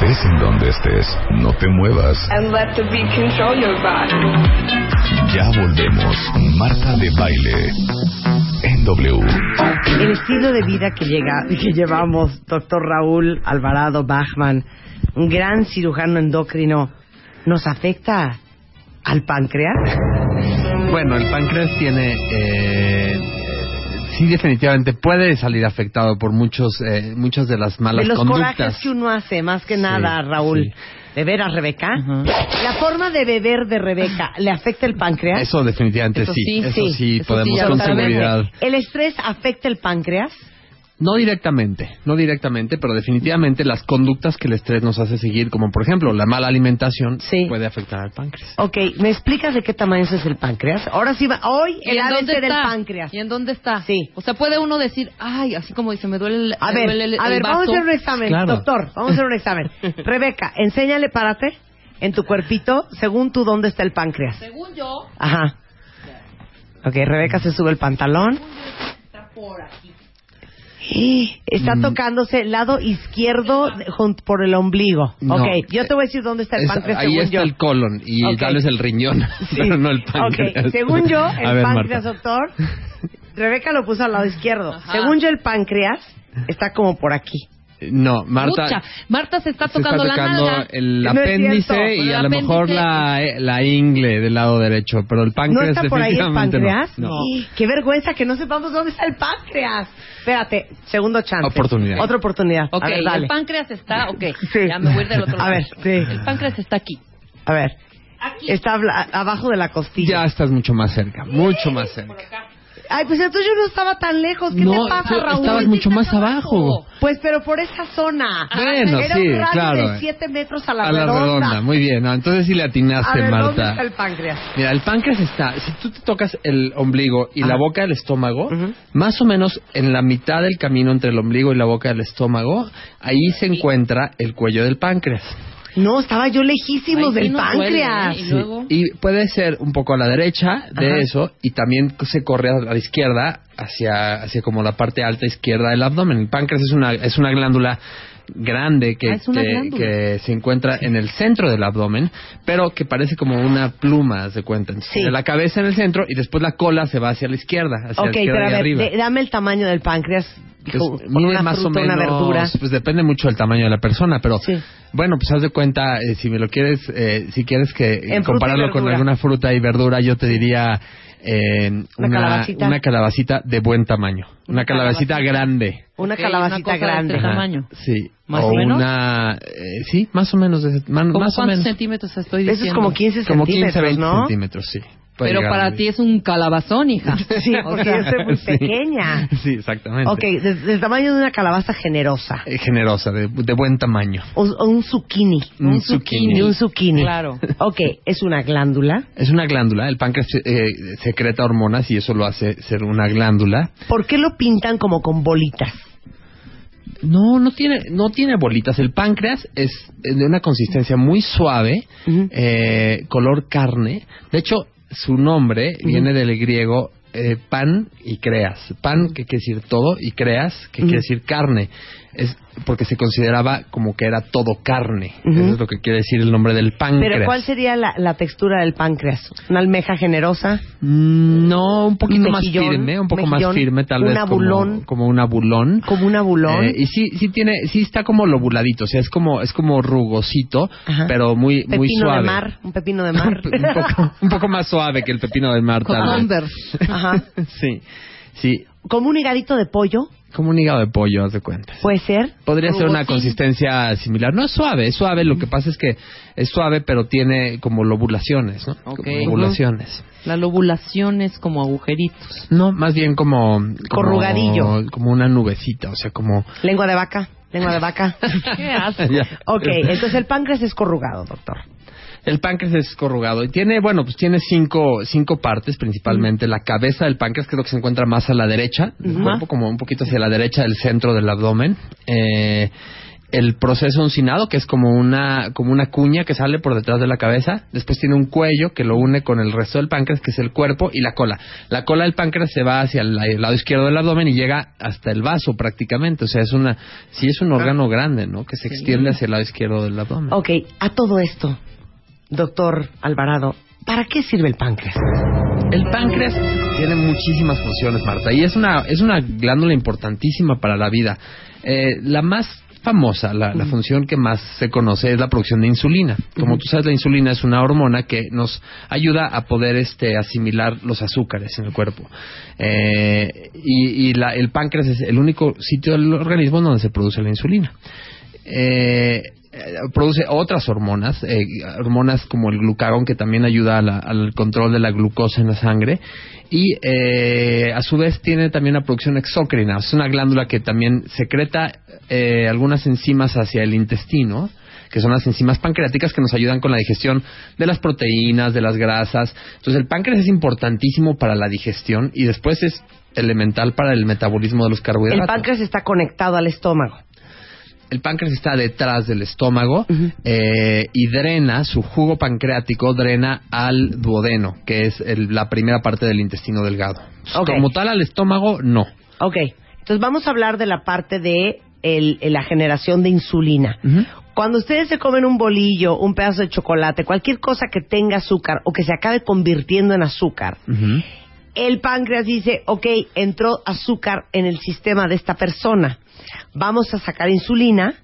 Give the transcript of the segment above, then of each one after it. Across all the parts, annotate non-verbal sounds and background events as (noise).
Estés en donde estés, no te muevas. and let the beat control your body. Ya volvemos. Marta de baile. En W. El estilo de vida que, llega, (laughs) que llevamos, doctor Raúl Alvarado Bachman, un gran cirujano endocrino, ¿nos afecta al páncreas? Bueno, el páncreas tiene, eh, sí definitivamente puede salir afectado por muchos, eh, muchas de las malas de los conductas. corajes que uno hace, más que Sí, nada, Raúl. sí. ¿De veras, Rebeca? La forma de beber de Rebeca, ¿le afecta el páncreas? Eso definitivamente Eso sí, sí, eso sí, sí, eso podemos con seguridad. ¿El estrés afecta el páncreas? No directamente, no directamente, pero definitivamente las conductas que el estrés nos hace seguir, como por ejemplo la mala alimentación, Sí. puede afectar al páncreas. Ok, ¿me explicas de qué tamaño es el páncreas? Ahora sí, va, hoy ¿Y el ABC del páncreas. ¿Y en dónde está? Sí. O sea, puede uno decir, ay, así como dice, me duele el, A ver, duele el, a el ver, vamos a hacer un examen, Claro. doctor, vamos a hacer un examen. (laughs) Rebeca, enséñale, párate, en tu cuerpito, según tú, ¿dónde está el páncreas? Según yo, Ajá. Ok, Rebeca se sube el pantalón. está por aquí. Está Mm. tocándose el lado izquierdo por el ombligo. No. ok, yo te voy a decir dónde está el Es- páncreas ahí según está yo. el colon y Ok. tal vez el riñón, (laughs) Sí. pero no el páncreas. Ok, según yo, (laughs) el ver, páncreas, Marta. doctor, (laughs) Rebeca lo puso al lado izquierdo. Ajá. Según yo, el páncreas está como por aquí. No, Marta. Mucha. Marta se está se está tocando la tocando nalga. el No apéndice y El a lo mejor la, eh, la ingle del lado derecho, pero el ¿No páncreas está por ahí el definitivamente no. páncreas? No. Qué vergüenza que no sepamos dónde está el páncreas. Espérate, segundo chance. Oportunidad. Otra oportunidad. Ok, A ver, dale. el páncreas está, ok. Sí. Ya me voy a del otro A lado. ver, sí. El páncreas está aquí. A ver, Aquí. está abajo de la costilla. Ya estás mucho más cerca, mucho más cerca. Ay, pues entonces yo no estaba tan lejos. ¿Qué No, te pasa, tú Raúl? estabas mucho más abajo. Pues, pero por esa zona. Bueno, Era sí, un radio claro. de 7 metros a la, A la redonda, muy bien. no, entonces sí le A atinaste, ver, ¿dónde Marta. está el páncreas? Mira, el páncreas está, si tú te tocas el ombligo y la boca del estómago, más o menos en la mitad del camino entre el ombligo y la boca del estómago, ahí se encuentra el cuello del páncreas. No, estaba yo lejísimos sí del duele, páncreas. ¿eh? Y Sí, luego- y puede ser un poco a la derecha de Ajá. eso y también se corre a la izquierda hacia, hacia como la parte alta izquierda del abdomen. El páncreas es una, es una glándula grande que, Ah, que- glándula. que se encuentra en el centro del abdomen, pero que parece como una pluma, de cuenta. Entonces, Sí. tiene la cabeza en el centro y después la cola se va hacia la izquierda, hacia Ok, la izquierda pero a ver, arriba. de- dame el tamaño del páncreas. Pues, mide una más fruta, o menos, una verdura. pues depende mucho del tamaño de la persona, pero Sí. bueno, pues haz de cuenta, eh, si me lo quieres, eh, si quieres que En compararlo con alguna fruta y verdura, yo te diría eh, Una calabacita. una calabacita de buen tamaño, una, calabacita, calabacita. grande. Una Ok, calabacita una de grande. este Ajá, tamaño. Sí. ¿Más o o menos? una, eh, sí, más o menos, de- man- ¿Cómo más o cuántos menos. centímetros estoy Eso diciendo? es como 15 Como centímetros, 15, 20 ¿no? centímetros, sí. Pero llegar para ti es un calabazón, hija. (laughs) Sí, porque yo soy muy (laughs) Sí. pequeña. (laughs) Sí, exactamente. Ok, de- del tamaño de una calabaza generosa. Eh, generosa, de, de buen tamaño. O, o un zucchini. Un Un zucchini. Un zucchini. Claro. Ok, es una glándula. Es una glándula, el páncreas eh, secreta hormonas y eso lo hace ser una glándula. ¿Por qué lo pintan como con bolitas? No, no tiene, no tiene bolitas. El páncreas es de una consistencia muy suave, eh, color carne. De hecho, su nombre viene del griego eh, pan y creas. Pan, que quiere decir todo, y creas, que quiere decir carne. Es porque se consideraba como que era todo carne. Ujú. Eso es lo que quiere decir el nombre del páncreas. Pero ¿cuál sería la, la textura del páncreas? ¿Una almeja generosa? Mm, No, un poquito más mejillón, firme, un poco mejillón, más firme, tal un vez abulón. como, como un abulón. ¿Como un abulón? Eh, y sí, sí tiene, sí está como lobuladito, o sea, es como, es como rugosito, Ajá. pero muy, muy pepino suave. de mar, un pepino de mar. (laughs) un, poco, un poco más suave que el pepino de mar, tal vez. Ajá. (laughs) Sí, sí, Como un higadito de pollo, como un hígado de pollo, haz de cuenta. puede ser. Podría ser una consistencia similar. No es suave, es suave. Lo que pasa es que es suave, pero tiene como lobulaciones, ¿no? Ok. Como lobulaciones. La lobulación es como agujeritos. No, más bien como, como Corrugadillo. como una nubecita, o sea, como Lengua de vaca, lengua de vaca. (laughs) Qué. (laughs) Ya. ok, entonces el páncreas es corrugado, doctor. El páncreas es corrugado y tiene, bueno, pues tiene cinco, cinco partes principalmente. La cabeza del páncreas, que es lo que se encuentra más a la derecha del cuerpo, como un poquito hacia la derecha del centro del abdomen. Eh, el proceso uncinado, que es como una, como una cuña que sale por detrás de la cabeza. Después tiene un cuello que lo une con el resto del páncreas, que es el cuerpo, y la cola. La cola del páncreas se va hacia el, el lado izquierdo del abdomen y llega hasta el vaso prácticamente. O sea, es una, sí es un órgano grande, ¿no? Que se extiende hacia el lado izquierdo del abdomen. Ok, a todo esto, doctor Alvarado, ¿para qué sirve el páncreas? El páncreas tiene muchísimas funciones, Marta, y es una, es una glándula importantísima para la vida. Eh, la más famosa, la, la función que más se conoce es la producción de insulina. Como tú sabes, la insulina es una hormona que nos ayuda a poder este, asimilar los azúcares en el cuerpo. Eh, y y la- el páncreas es el único sitio del organismo donde se produce la insulina. Eh, eh, produce otras hormonas, eh, hormonas como el glucagón que también ayuda a la- al control de la glucosa en la sangre y eh, a su vez tiene también la producción exócrina, es una glándula que también secreta eh, algunas enzimas hacia el intestino que son las enzimas pancreáticas que nos ayudan con la digestión de las proteínas, de las grasas. Entonces el páncreas es importantísimo para la digestión y después es elemental para el metabolismo de los El carbohidratos. páncreas está conectado al estómago. El páncreas está detrás del estómago eh, y drena, su jugo pancreático drena al duodeno, que es el- la primera parte del intestino delgado. Ok. Como tal al estómago, no. Ok, entonces vamos a hablar de la parte de el- la generación de insulina. Cuando ustedes se comen un bolillo, un pedazo de chocolate, cualquier cosa que tenga azúcar o que se acabe convirtiendo en azúcar. El páncreas dice, ok, entró azúcar en el sistema de esta persona, vamos a sacar insulina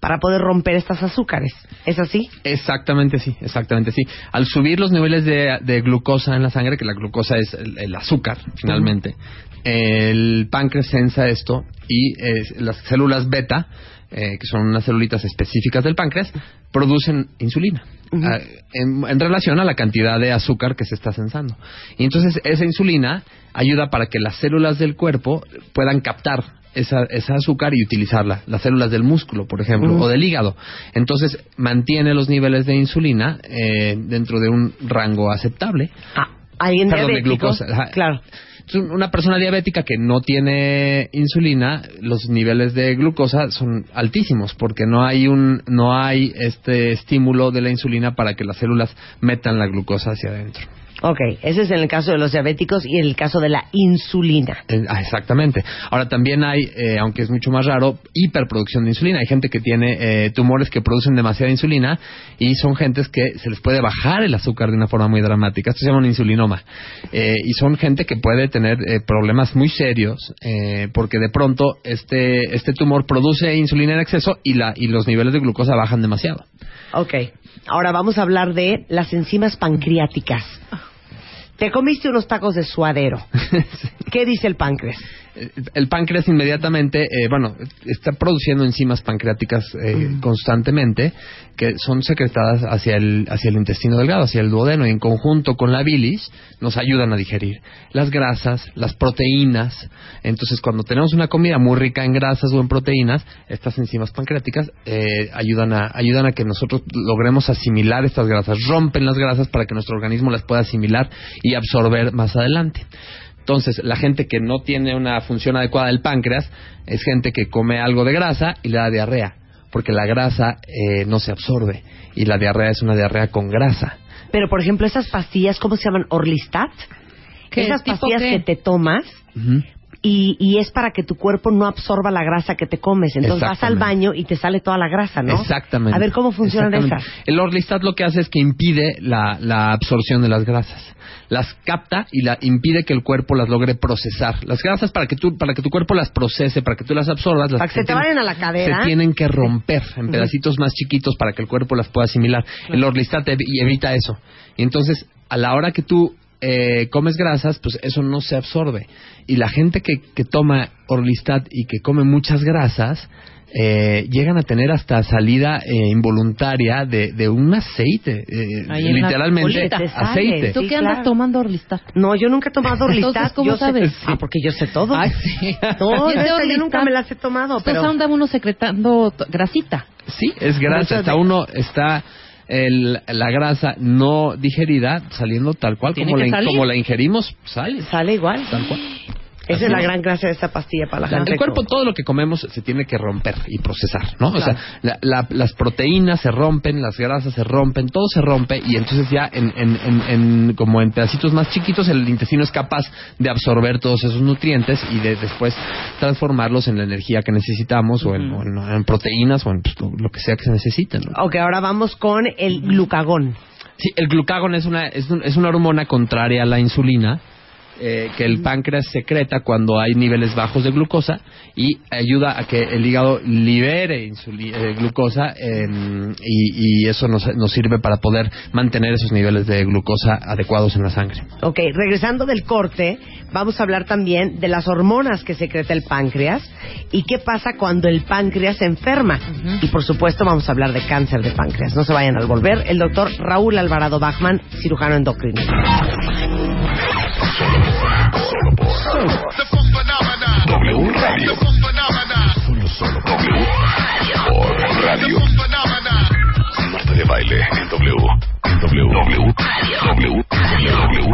para poder romper estas azúcares. ¿Es así? Exactamente sí, exactamente sí. Al subir los niveles de, de glucosa en la sangre, que la glucosa es el, el azúcar finalmente, el páncreas sensa esto y eh, las células beta, eh, que son unas celulitas específicas del páncreas, producen insulina ah, en, en relación a la cantidad de azúcar que se está sensando. Y entonces esa insulina ayuda para que las células del cuerpo puedan captar esa, esa azúcar y utilizarla. Las células del músculo, por ejemplo, o del hígado. Entonces mantiene los niveles de insulina eh, dentro de un rango aceptable. Ah, alguien Perdón, de diabético. glucosa, ajá. Claro. Una persona diabética que no tiene insulina, los niveles de glucosa son altísimos porque no hay un no hay este estímulo de la insulina para que las células metan la glucosa hacia adentro. Ok, ese es en el caso de los diabéticos y en el caso de la insulina. Eh, ah, Exactamente. Ahora también hay, eh, aunque es mucho más raro, hiperproducción de insulina. Hay gente que tiene eh, tumores que producen demasiada insulina y son gentes que se les puede bajar el azúcar de una forma muy dramática. Esto se llama un insulinoma. Eh, y son gente que puede tener eh, problemas muy serios eh, porque de pronto este, este tumor produce insulina en exceso y, la, y los niveles de glucosa bajan demasiado. Ok, ahora vamos a hablar de las enzimas pancreáticas. Te comiste unos tacos de suadero. (laughs) ¿Qué dice el páncreas? Eh, el páncreas inmediatamente, eh, bueno, está produciendo enzimas pancreáticas eh, constantemente que son secretadas hacia el, hacia el intestino delgado, hacia el duodeno, y en conjunto con la bilis nos ayudan a digerir las grasas, las proteínas. Entonces, cuando tenemos una comida muy rica en grasas o en proteínas, estas enzimas pancreáticas eh, ayudan, a, ayudan a que nosotros logremos asimilar estas grasas, rompen las grasas para que nuestro organismo las pueda asimilar y absorber más adelante. Entonces, la gente que no tiene una función adecuada del páncreas es gente que come algo de grasa y le da diarrea, porque la grasa eh, no se absorbe y la diarrea es una diarrea con grasa. Pero, por ejemplo, esas pastillas, ¿cómo se llaman? Orlistat. ¿Qué? Esas ¿Tipo pastillas qué? que te tomas. Y, y es para que tu cuerpo no absorba la grasa que te comes. Entonces vas al baño y te sale toda la grasa, ¿no? Exactamente. A ver cómo funcionan esas. El Orlistat lo que hace es que impide la, la absorción de las grasas. Las capta y la impide que el cuerpo las logre procesar. Las grasas para que tú para que tu cuerpo las procese, para que tú las absorbas, las Para que se te tienen- vayan a la cadera. Se tienen que romper en pedacitos más chiquitos para que el cuerpo las pueda asimilar. El Orlistat ev- y evita eso. Y entonces, a la hora que tú eh, comes grasas, pues eso no se absorbe. Y la gente que, que toma Orlistat y que come muchas grasas, eh, llegan a tener hasta salida eh, involuntaria de, de un aceite, eh, literalmente aceite. ¿Tú Sí, qué andas claro. tomando Orlistat? No, yo nunca he tomado Orlistat. Entonces, ¿cómo yo sé- sabes? Ah, porque yo sé todo. Ay, sí. (laughs) No, esa yo nunca me las he tomado, Entonces pero... anda uno secretando grasita. Sí, es grasa. Está uno, está el- la grasa no digerida saliendo tal cual como la, como la ingerimos, sale. Sale igual. Tal cual. Esa es la gran gracia de esta pastilla para la gente. el cuerpo, todo lo que comemos se tiene que romper y procesar, ¿no? O sea, la- la- las proteínas se rompen, las grasas se rompen, todo se rompe y entonces ya en, en- en- en- como en pedacitos más chiquitos el intestino es capaz de absorber todos esos nutrientes y de después transformarlos en la energía que necesitamos o, en, o en- en proteínas o en pues, lo, lo que sea que se necesite, ¿no? Ok, ahora vamos con el glucagón. Sí, el glucagón es una, es, un- es una hormona contraria a la insulina eh, que el páncreas secreta cuando hay niveles bajos de glucosa y ayuda a que el hígado libere insuli- eh, glucosa eh, y, y eso nos, nos sirve para poder mantener esos niveles de glucosa adecuados en la sangre. Ok, regresando del corte, vamos a hablar también de las hormonas que secreta el páncreas y qué pasa cuando el páncreas se enferma. Y por supuesto vamos a hablar de cáncer de páncreas. No se vayan al volver. El doctor Raúl Alvarado Bachman, cirujano endocrino. W Radio. Solo, solo W. Por radio. Marta de baile en W. En W. W. W. W.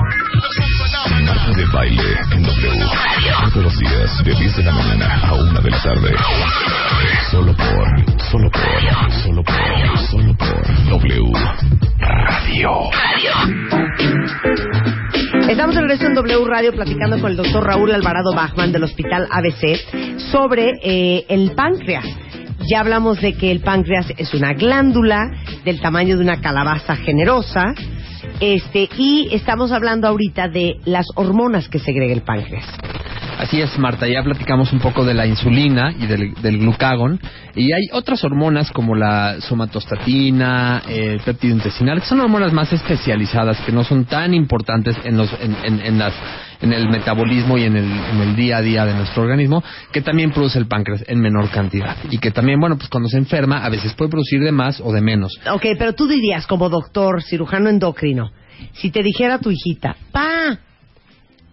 Marta de baile en W. Todos los días de 10 de la mañana a 1 de la tarde. Solo por, solo por, solo por, solo por regreso en W Radio platicando con el doctor Raúl Alvarado Bachman del Hospital ABC sobre eh, el páncreas. Ya hablamos de que el páncreas es una glándula del tamaño de una calabaza generosa. Este, y estamos hablando ahorita de las hormonas que segrega el páncreas. Así es, Marta, ya platicamos un poco de la insulina y del, del glucagón. Y hay otras hormonas como la somatostatina, eh, el péptido intestinal, que son hormonas más especializadas, que no son tan importantes en, los, en, en- en las, en el metabolismo y en el, en el día a día de nuestro organismo, que también produce el páncreas en menor cantidad. Y que también, bueno, pues cuando se enferma, a veces puede producir de más o de menos. Ok, pero tú dirías como doctor, cirujano endocrino, si te dijera tu hijita, pa,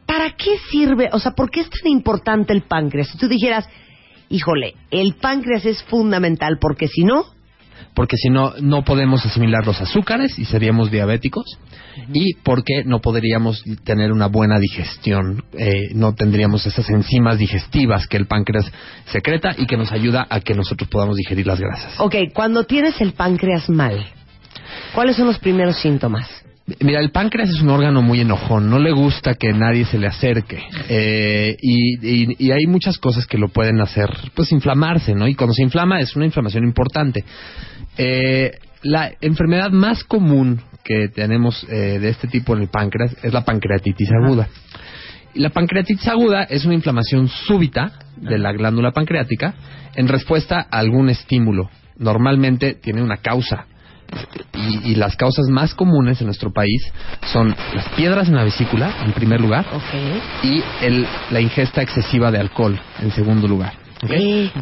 ¿para qué sirve? O sea, ¿por qué es tan importante el páncreas? Si tú dijeras, híjole, el páncreas es fundamental porque si no, porque si no, no podemos asimilar los azúcares y seríamos diabéticos, y porque no podríamos tener una buena digestión, eh, no tendríamos esas enzimas digestivas que el páncreas secreta y que nos ayuda a que nosotros podamos digerir las grasas. ok, cuando tienes el páncreas mal, ¿cuáles son los primeros síntomas? Mira, el páncreas es un órgano muy enojón, no le gusta que nadie se le acerque eh, y, y- y hay muchas cosas que lo pueden hacer, pues inflamarse, ¿no? Y cuando se inflama es una inflamación importante. Eh, la enfermedad más común que tenemos eh, de este tipo en el páncreas es la pancreatitis aguda. Y la pancreatitis aguda es una inflamación súbita de la glándula pancreática en respuesta a algún estímulo. Normalmente tiene una causa. Y, y las causas más comunes en nuestro país son las piedras en la vesícula, en primer lugar, y el- la ingesta excesiva de alcohol, en segundo lugar.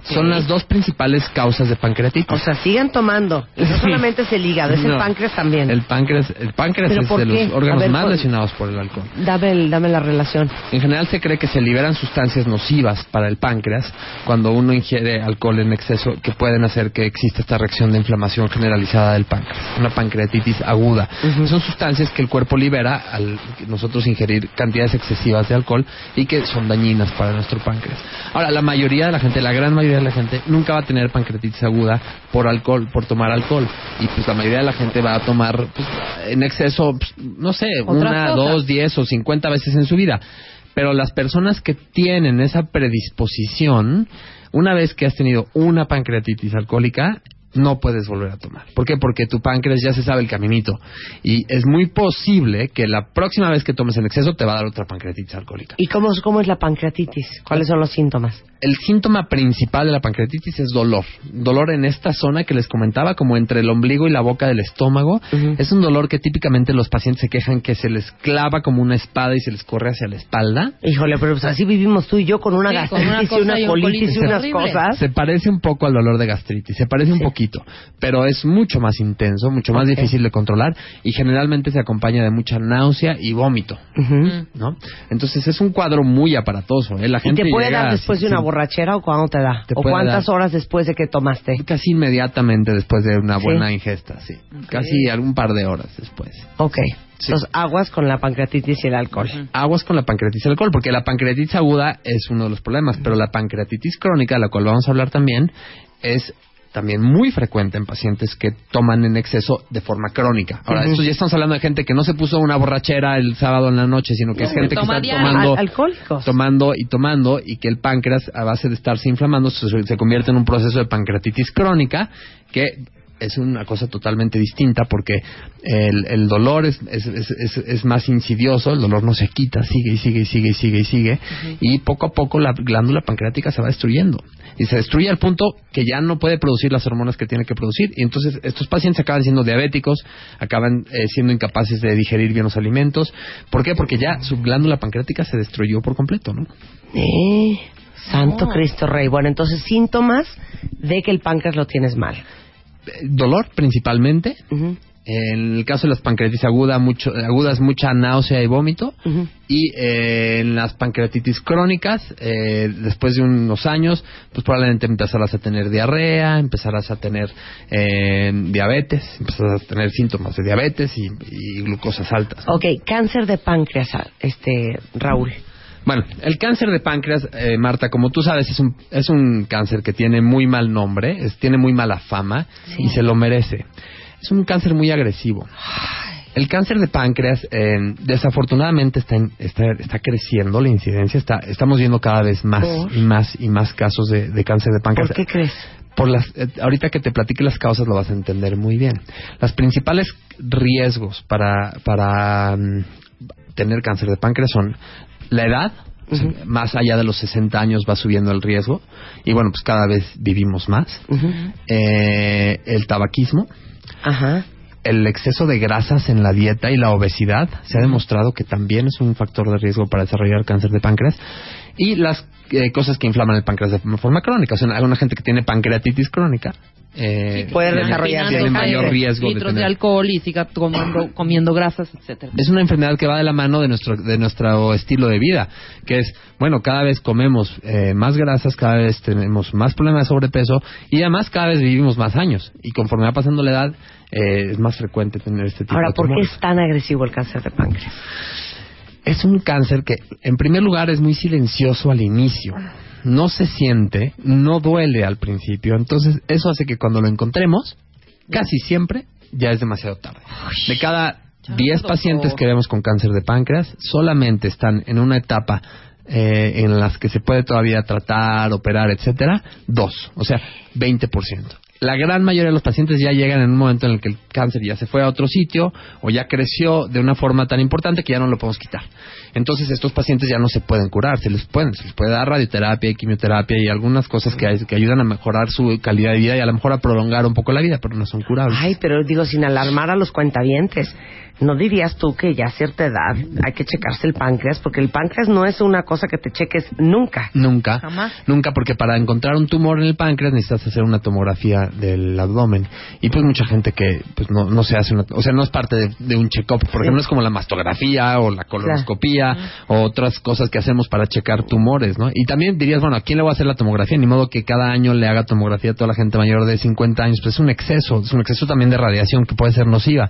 Son las dos principales causas de pancreatitis. O sea, sigan tomando. Y no solamente es el hígado, es el páncreas también. El páncreas, el páncreas ¿Pero es de los órganos ver, más por- lesionados por el alcohol. Dame, el- dame la relación. En general se cree que se liberan sustancias nocivas para el páncreas cuando uno ingiere alcohol en exceso que pueden hacer que exista esta reacción de inflamación generalizada del páncreas, una pancreatitis aguda. Son sustancias que el cuerpo libera al nosotros ingerir cantidades excesivas de alcohol y que son dañinas para nuestro páncreas. Ahora, la mayoría de la gente, la gran mayoría de la gente nunca va a tener pancreatitis aguda por alcohol, por tomar alcohol y pues la mayoría de la gente va a tomar pues, en exceso, pues, no sé, una, cosas. dos, 10 o 50 veces en su vida. Pero las personas que tienen esa predisposición, una vez que has tenido una pancreatitis alcohólica, no puedes volver a tomar. ¿Por qué? Porque tu páncreas ya se sabe el caminito. Y es muy posible que la próxima vez que tomes en exceso te va a dar otra pancreatitis alcohólica. ¿Y cómo, cómo es la pancreatitis? ¿Cuáles son los síntomas? El síntoma principal de la pancreatitis es dolor. Dolor en esta zona que les comentaba, como entre el ombligo y la boca del estómago. Es un dolor que típicamente los pacientes se quejan que se les clava como una espada y se les corre hacia la espalda. Híjole, pero pues así vivimos tú y yo con una Sí, con una gastritis y una y un colitis y unas horrible. cosas. Se parece un poco al dolor de gastritis, se parece un Sí. Poquito, pero es mucho más intenso, mucho más difícil de controlar y generalmente se acompaña de mucha náusea y vómito. ¿no? Entonces es un cuadro muy aparatoso, ¿eh? La ¿Y te puede llega dar después de una borrachera o cuándo te da? Te ¿O cuántas dar. horas después de que tomaste? Casi inmediatamente después de una Sí. buena ingesta, sí. Casi algún par de horas después. Ok. Entonces, aguas con la pancreatitis y el alcohol. aguas con la pancreatitis y el alcohol, porque la pancreatitis aguda es uno de los problemas, pero la pancreatitis crónica, de la cual vamos a hablar también, es también muy frecuente en pacientes que toman en exceso de forma crónica. Ahora, Ujú. esto ya estamos hablando de gente que no se puso una borrachera el sábado en la noche, sino que es gente que toma está tomando, Al- alcohólicos. tomando y tomando y que el páncreas, a base de estarse inflamando, se, se convierte en un proceso de pancreatitis crónica que es una cosa totalmente distinta porque el, el dolor es, es, es, es- es más insidioso, el dolor no se quita, sigue y sigue y sigue y sigue y sigue y poco a poco la glándula pancreática se va destruyendo y se destruye al punto que ya no puede producir las hormonas que tiene que producir y entonces estos pacientes acaban siendo diabéticos, acaban eh, siendo incapaces de digerir bien los alimentos. ¿Por qué? Porque ya su glándula pancreática se destruyó por completo, ¿no? Eh, Santo. Cristo Rey. Bueno, entonces síntomas de que el páncreas lo tienes mal. Dolor principalmente. En el caso de las pancreatitis aguda, mucho, agudas, mucha náusea y vómito. Y eh, en las pancreatitis crónicas, eh, después de unos años, pues probablemente empezarás a tener diarrea, empezarás a tener eh, diabetes, empezarás a tener síntomas de diabetes y, y glucosas altas. Ok, cáncer de páncreas, este Raúl. Bueno, el cáncer de páncreas, eh, Marta, como tú sabes, es un, es un cáncer que tiene muy mal nombre, es- tiene muy mala fama y se lo merece. Es un cáncer muy agresivo. El cáncer de páncreas, eh, desafortunadamente, está, en- está, está creciendo la incidencia. Está, estamos viendo cada vez más ¿Por? y más y más casos de, de cáncer de páncreas. ¿Por qué crees? Por las, eh, ahorita que te platique las causas lo vas a entender muy bien. Las principales riesgos para, para mm, tener cáncer de páncreas son la edad, o sea, Ujú. más allá de los 60 años va subiendo el riesgo, y bueno, pues cada vez vivimos más. Eh, el tabaquismo, Ajá. el exceso de grasas en la dieta y la obesidad se ha demostrado que también es un factor de riesgo para desarrollar cáncer de páncreas y las eh, cosas que inflaman el páncreas de forma crónica. O sea, alguna gente que tiene pancreatitis crónica eh, Puede tiene- desarrollar tiene mayor riesgo de litros de, tener. alcohol y siga tomando, comiendo grasas, etcétera. Es una enfermedad que va de la mano de nuestro de nuestro estilo de vida, que es, bueno, cada vez comemos eh, más grasas, cada vez tenemos más problemas de sobrepeso y además cada vez vivimos más años y conforme va pasando la edad eh, es más frecuente tener este tipo Ahora, de ¿por qué es tan agresivo el cáncer de páncreas? Es un cáncer que, en primer lugar, es muy silencioso al inicio. No se siente, no duele al principio. Entonces, eso hace que cuando lo encontremos, casi siempre ya es demasiado tarde. De cada Ya, 10 doctor. pacientes que vemos con cáncer de páncreas, solamente están en una etapa eh, en las que se puede todavía tratar, operar, etcétera, dos, o sea, 20%. La gran mayoría de los pacientes ya llegan en un momento en el que el cáncer ya se fue a otro sitio o ya creció de una forma tan importante que ya no lo podemos quitar. Entonces estos pacientes ya no se pueden curar, se les pueden, se les puede dar radioterapia y quimioterapia y algunas cosas que, que ayudan a mejorar su calidad de vida y a lo mejor a prolongar un poco la vida, pero no son curables. Ay, pero digo, sin alarmar a los cuentavientes, ¿no dirías tú que ya a cierta edad hay que checarse el páncreas? Porque el páncreas no es una cosa que te cheques nunca. Nunca, Jamás. nunca, porque para encontrar un tumor en el páncreas necesitas hacer una tomografía del abdomen. Y pues mucha gente que pues no, no se hace una, o sea, no es parte de, de un check-up. Por ejemplo, es como la mastografía o la colonoscopía o otras cosas que hacemos para checar tumores, ¿no? Y también dirías, bueno, ¿a quién le voy a hacer la tomografía? Ni modo que cada año le haga tomografía a toda la gente mayor de 50 años. Pues es un exceso, es un exceso también de radiación que puede ser nociva.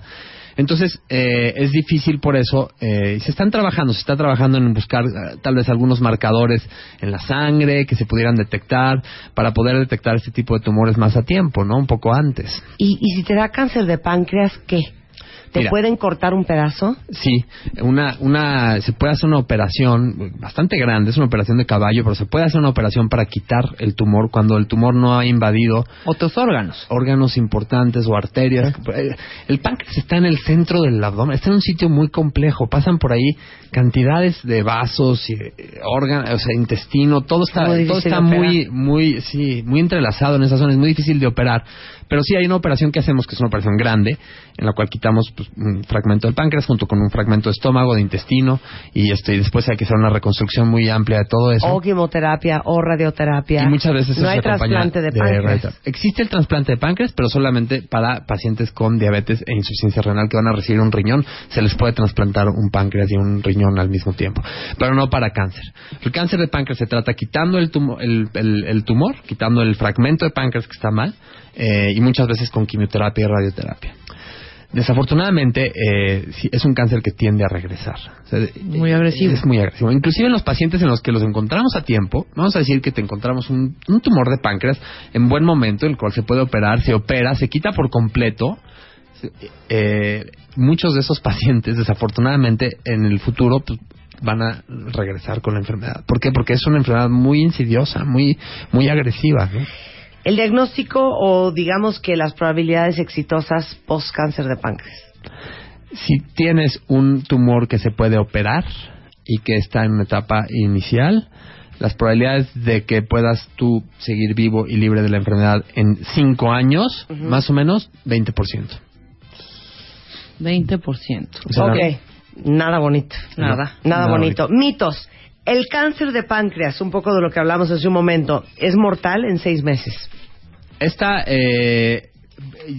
Entonces, eh, es difícil por eso. Eh, se están trabajando, se está trabajando en buscar eh, tal vez algunos marcadores en la sangre que se pudieran detectar para poder detectar este tipo de tumores más a tiempo, ¿no? Un poco antes. ¿Y, y si te da cáncer de páncreas, qué? ¿Te Mira. pueden cortar un pedazo? Sí, una, una, se puede hacer una operación bastante grande, es una operación de caballo, pero se puede hacer una operación para quitar el tumor cuando el tumor no ha invadido Otros órganos. órganos importantes o arterias. Eh, El páncreas está en el centro del abdomen, está en un sitio muy complejo, pasan por ahí cantidades de vasos y órganos, o sea, intestino, todo está, todo está muy, muy, sí, muy entrelazado en esa zona, es muy difícil de operar. Pero sí hay una operación que hacemos que es una operación grande, en la cual quitamos pues, un fragmento del páncreas junto con un fragmento de estómago, de intestino, y este, y después hay que hacer una reconstrucción muy amplia de todo eso. O quimioterapia o radioterapia. Y muchas veces no hay trasplante de páncreas. Existe el trasplante de páncreas, pero solamente para pacientes con diabetes e insuficiencia renal que van a recibir un riñón. Se les puede trasplantar un páncreas y un riñón al mismo tiempo, pero no para cáncer. El cáncer de páncreas se trata quitando el, tumo- el, el- el tumor, quitando el fragmento de páncreas que está mal, eh, y muchas veces con quimioterapia y radioterapia. Desafortunadamente, eh, es un cáncer que tiende a regresar. O sea, Muy eh, agresivo. Es muy agresivo. Inclusive en los pacientes en los que los encontramos a tiempo, vamos a decir que te encontramos un, un tumor de páncreas en buen momento, el cual se puede operar, se opera, se quita por completo. Eh, muchos de esos pacientes, desafortunadamente, en el futuro pues, van a regresar con la enfermedad. ¿Por qué? Porque es una enfermedad muy insidiosa, muy, muy agresiva. ¿no? El diagnóstico o digamos que las probabilidades exitosas post cáncer de páncreas. si tienes un tumor que se puede operar y que está en una etapa inicial, las probabilidades de que puedas tú seguir vivo y libre de la enfermedad en cinco años, más o menos, 20%. 20%. O sea, ok, nada bonito. Nada. Nada, Nada bonito. Mitos. El cáncer de páncreas, un poco de lo que hablamos hace un momento, es mortal en seis meses. Esta eh,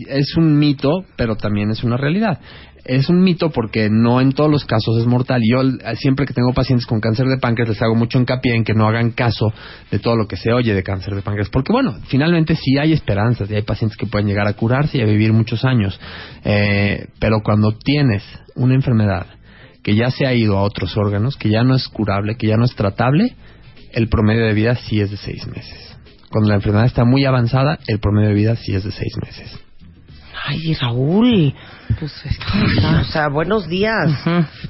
es un mito, pero también es una realidad. Es un mito porque no en todos los casos es mortal. Yo siempre que tengo pacientes con cáncer de páncreas les hago mucho hincapié en que no hagan caso de todo lo que se oye de cáncer de páncreas. Porque bueno, finalmente sí hay esperanzas y hay pacientes que pueden llegar a curarse y a vivir muchos años. Eh, pero cuando tienes una enfermedad que ya se ha ido a otros órganos, que ya no es curable, que ya no es tratable, el promedio de vida sí es de seis meses. Cuando la enfermedad está muy avanzada, el promedio de vida sí es de seis meses. Ay, Raúl. Pues es que- O sea, buenos días.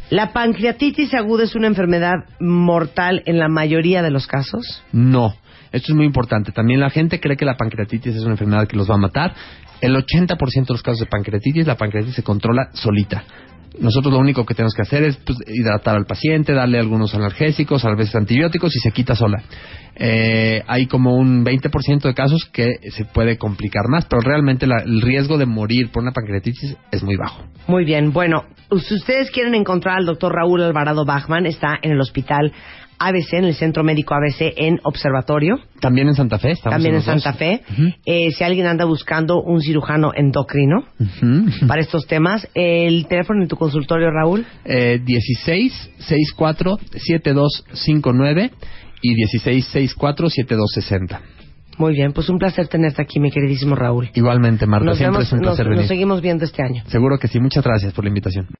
¿La pancreatitis aguda es una enfermedad mortal en la mayoría de los casos? No, esto es muy importante. También la gente cree que la pancreatitis es una enfermedad que los va a matar. El 80% de los casos de pancreatitis, la pancreatitis se controla solita. Nosotros lo único que tenemos que hacer es pues, hidratar al paciente, darle algunos analgésicos, a veces antibióticos y se quita sola. Eh, hay como un 20% de casos que se puede complicar más, pero realmente la- el riesgo de morir por una pancreatitis es muy bajo. Muy bien. Bueno, si ustedes quieren encontrar al doctor Raúl Alvarado Bachman, está en el hospital ABC, en el Centro Médico ABC en Observatorio, También en Santa Fe. estamos también en dos. Santa Fe. Eh, si alguien anda buscando un cirujano endocrino para estos temas, el teléfono en tu consultorio, Raúl. eh, 16 64 7259 y 16 64 7260. Muy bien, pues un placer tenerte aquí, mi queridísimo Raúl. Igualmente, Marta, Nos, siempre vemos, es un nos, placer nos venir. seguimos viendo este año. Seguro que sí. Muchas gracias por la invitación.